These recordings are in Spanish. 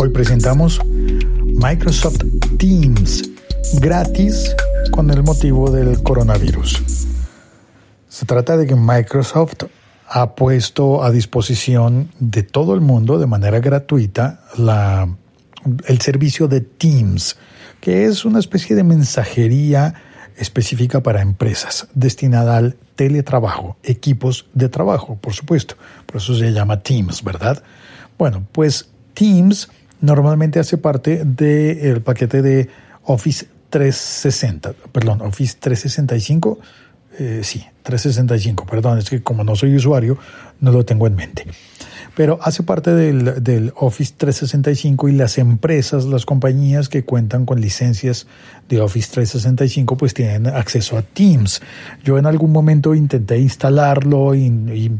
Hoy presentamos Microsoft Teams gratis con el motivo del coronavirus. Se trata de que Microsoft ha puesto a disposición de todo el mundo de manera gratuita el servicio de Teams, que es una especie de mensajería específica para empresas, destinada al teletrabajo, equipos de trabajo, por supuesto. Por eso se llama Teams, ¿verdad? Bueno, pues Teams normalmente hace parte del paquete de Office 360, perdón, Office 365, eh, sí, 365, perdón, es que como no soy usuario, no lo tengo en mente. Pero hace parte del, del, Office 365 y las empresas, las compañías que cuentan con licencias de Office 365, pues tienen acceso a Teams. Yo en algún momento intenté instalarlo y,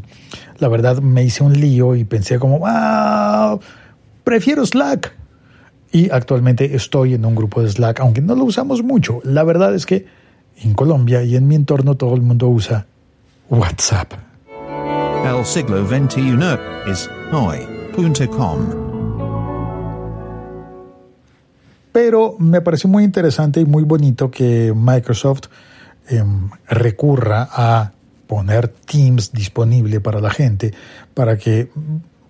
la verdad me hice un lío y pensé como, ah, prefiero Slack. Y actualmente estoy en un grupo de Slack, aunque no lo usamos mucho. La verdad es que en Colombia y en mi entorno todo el mundo usa WhatsApp. El siglo XXI es hoy.com. Pero me pareció muy interesante y muy bonito que Microsoft eh, recurra a poner Teams disponible para la gente, para que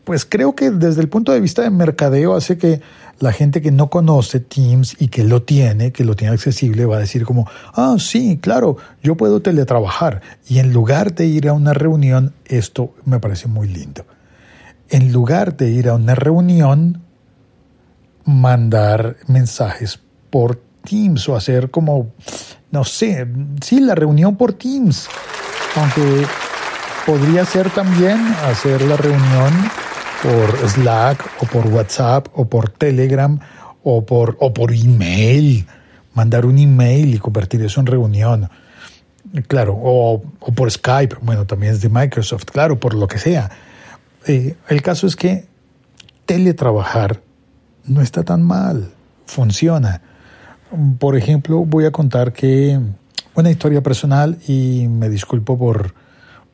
pues creo que desde el punto de vista de mercadeo hace que la gente que no conoce Teams y que lo tiene, que lo tiene accesible, va a decir como, ah, sí, claro, yo puedo teletrabajar. Y en lugar de ir a una reunión, esto me parece muy lindo. En lugar de ir a una reunión, mandar mensajes por Teams o hacer como, no sé, sí, la reunión por Teams. Aunque podría ser también hacer la reunión por Slack o por WhatsApp o por Telegram o por, o por email, mandar un email y convertir eso en reunión. Claro, o, o por Skype, bueno, también es de Microsoft, claro, por lo que sea. Eh, el caso es que teletrabajar no está tan mal, funciona. Por ejemplo, voy a contar que una historia personal y me disculpo por,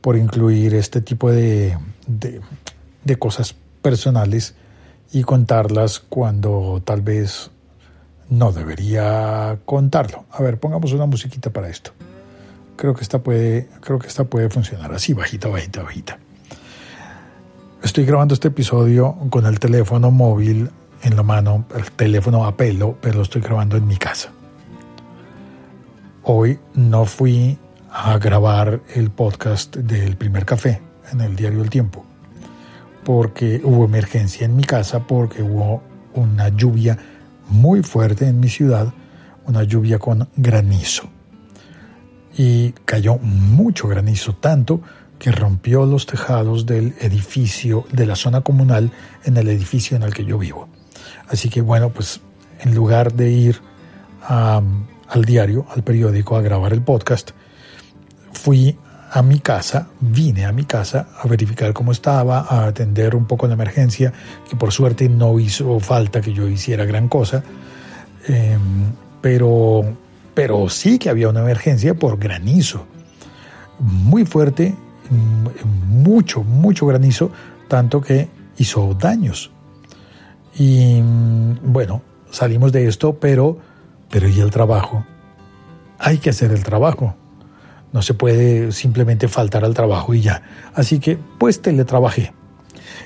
por incluir este tipo de, de, de cosas personales y contarlas cuando tal vez no debería contarlo. A ver, pongamos una musiquita para esto. Creo que esta puede, creo que esta puede funcionar así, bajita, bajita, bajita. Estoy grabando este episodio con el teléfono móvil en la mano, el teléfono a pelo, pero lo estoy grabando en mi casa. Hoy no fui a grabar el podcast del primer café en el diario El Tiempo porque hubo emergencia en mi casa, porque hubo una lluvia muy fuerte en mi ciudad, una lluvia con granizo. Y cayó mucho granizo, tanto que rompió los tejados del edificio, de la zona comunal, en el edificio en el que yo vivo. Así que bueno, pues en lugar de ir al diario, al periódico, a grabar el podcast, fui a mi casa, vine a mi casa a verificar cómo estaba, a atender un poco la emergencia, que por suerte no hizo falta que yo hiciera gran cosa, eh, pero, pero sí que había una emergencia por granizo, muy fuerte, mucho, mucho granizo, tanto que hizo daños. Y bueno, salimos de esto, pero, pero ¿y el trabajo? Hay que hacer el trabajo. No se puede simplemente faltar al trabajo y ya. Así que pues teletrabajé.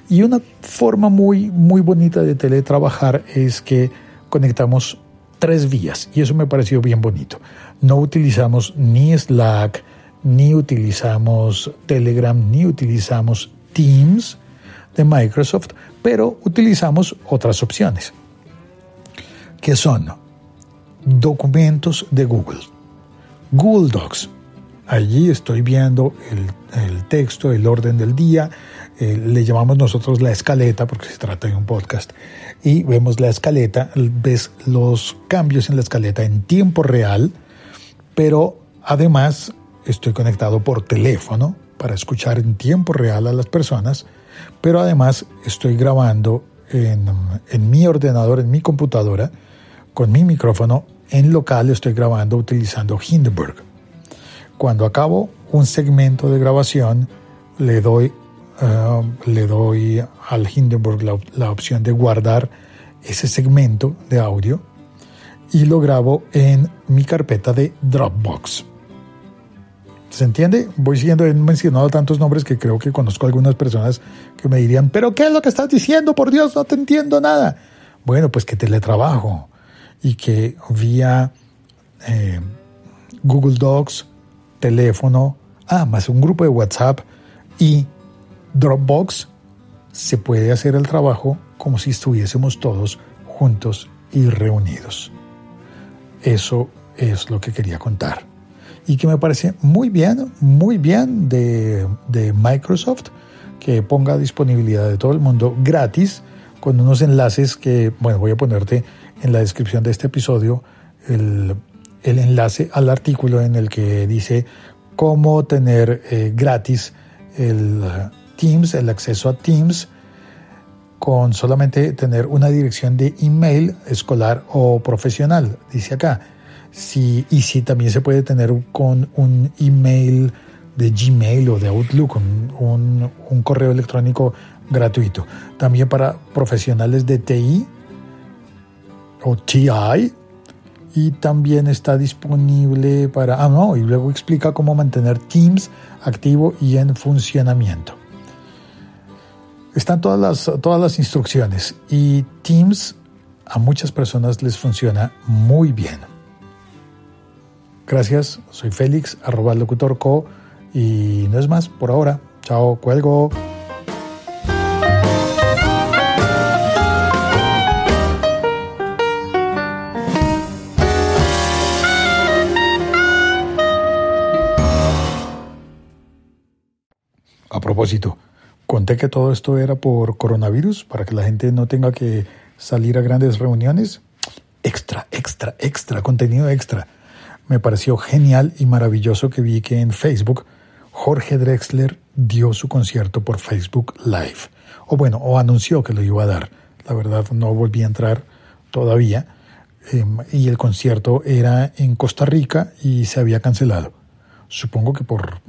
Y una forma muy, muy bonita de teletrabajar es que conectamos tres vías y eso me pareció bien bonito. No utilizamos ni Slack, ni utilizamos Telegram, ni utilizamos Teams de Microsoft, pero utilizamos otras opciones, que son documentos de Google, Google Docs, Allí estoy viendo el, texto, el orden del día, eh, le llamamos nosotros la escaleta porque se trata de un podcast y vemos la escaleta, ves los cambios en la escaleta en tiempo real, pero además estoy conectado por teléfono para escuchar en tiempo real a las personas, pero además estoy grabando en, en mi ordenador, en mi computadora, con mi micrófono en local estoy grabando utilizando Hindenburg. Cuando acabo un segmento de grabación, le doy, uh, le doy al Hindenburg la, la, opción de guardar ese segmento de audio y lo grabo en mi carpeta de Dropbox. ¿Se entiende? Voy siguiendo, he mencionado tantos nombres que creo que conozco algunas personas que me dirían, pero ¿qué es lo que estás diciendo? Por Dios, no te entiendo nada. Bueno, pues que teletrabajo y que vía eh, Google Docs, teléfono, ah, más un grupo de WhatsApp y Dropbox, se puede hacer el trabajo como si estuviésemos todos juntos y reunidos. Eso es lo que quería contar. Y que me parece muy bien, muy bien de, Microsoft que ponga a disponibilidad de todo el mundo gratis con unos enlaces que, bueno, voy a ponerte en la descripción de este episodio el, enlace al artículo en el que dice cómo tener eh, gratis el Teams, el acceso a Teams, con solamente tener una dirección de email escolar o profesional, dice acá. Y si también se puede tener con un email de Gmail o de Outlook, un correo electrónico gratuito. También para profesionales de TI o TI. Y también está disponible para... Ah, no, y luego explica cómo mantener Teams activo y en funcionamiento. Están todas las, todas las instrucciones y Teams a muchas personas les funciona muy bien. Gracias, soy Félix, arroba locutorco y no es más por ahora. Chao, cuelgo. A propósito, Conté que todo esto era por coronavirus, para que la gente no tenga que salir a grandes reuniones. Extra, extra, extra, contenido extra. Me pareció genial y maravilloso que vi que en Facebook Jorge Drexler dio su concierto por Facebook Live. O bueno, o anunció que lo iba a dar. La verdad no volví a entrar todavía. Em, y el concierto era en Costa Rica y se había cancelado. Supongo que por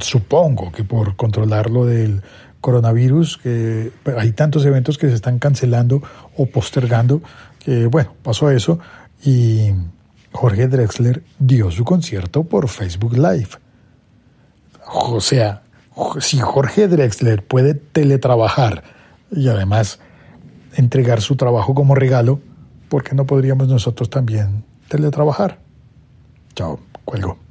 supongo que por controlar lo del coronavirus, que hay tantos eventos que se están cancelando o postergando, que bueno, pasó eso y Jorge Drexler dio su concierto por Facebook Live. O sea, si Jorge Drexler puede teletrabajar y además entregar su trabajo como regalo, ¿por qué no podríamos nosotros también teletrabajar? Chao, cuelgo.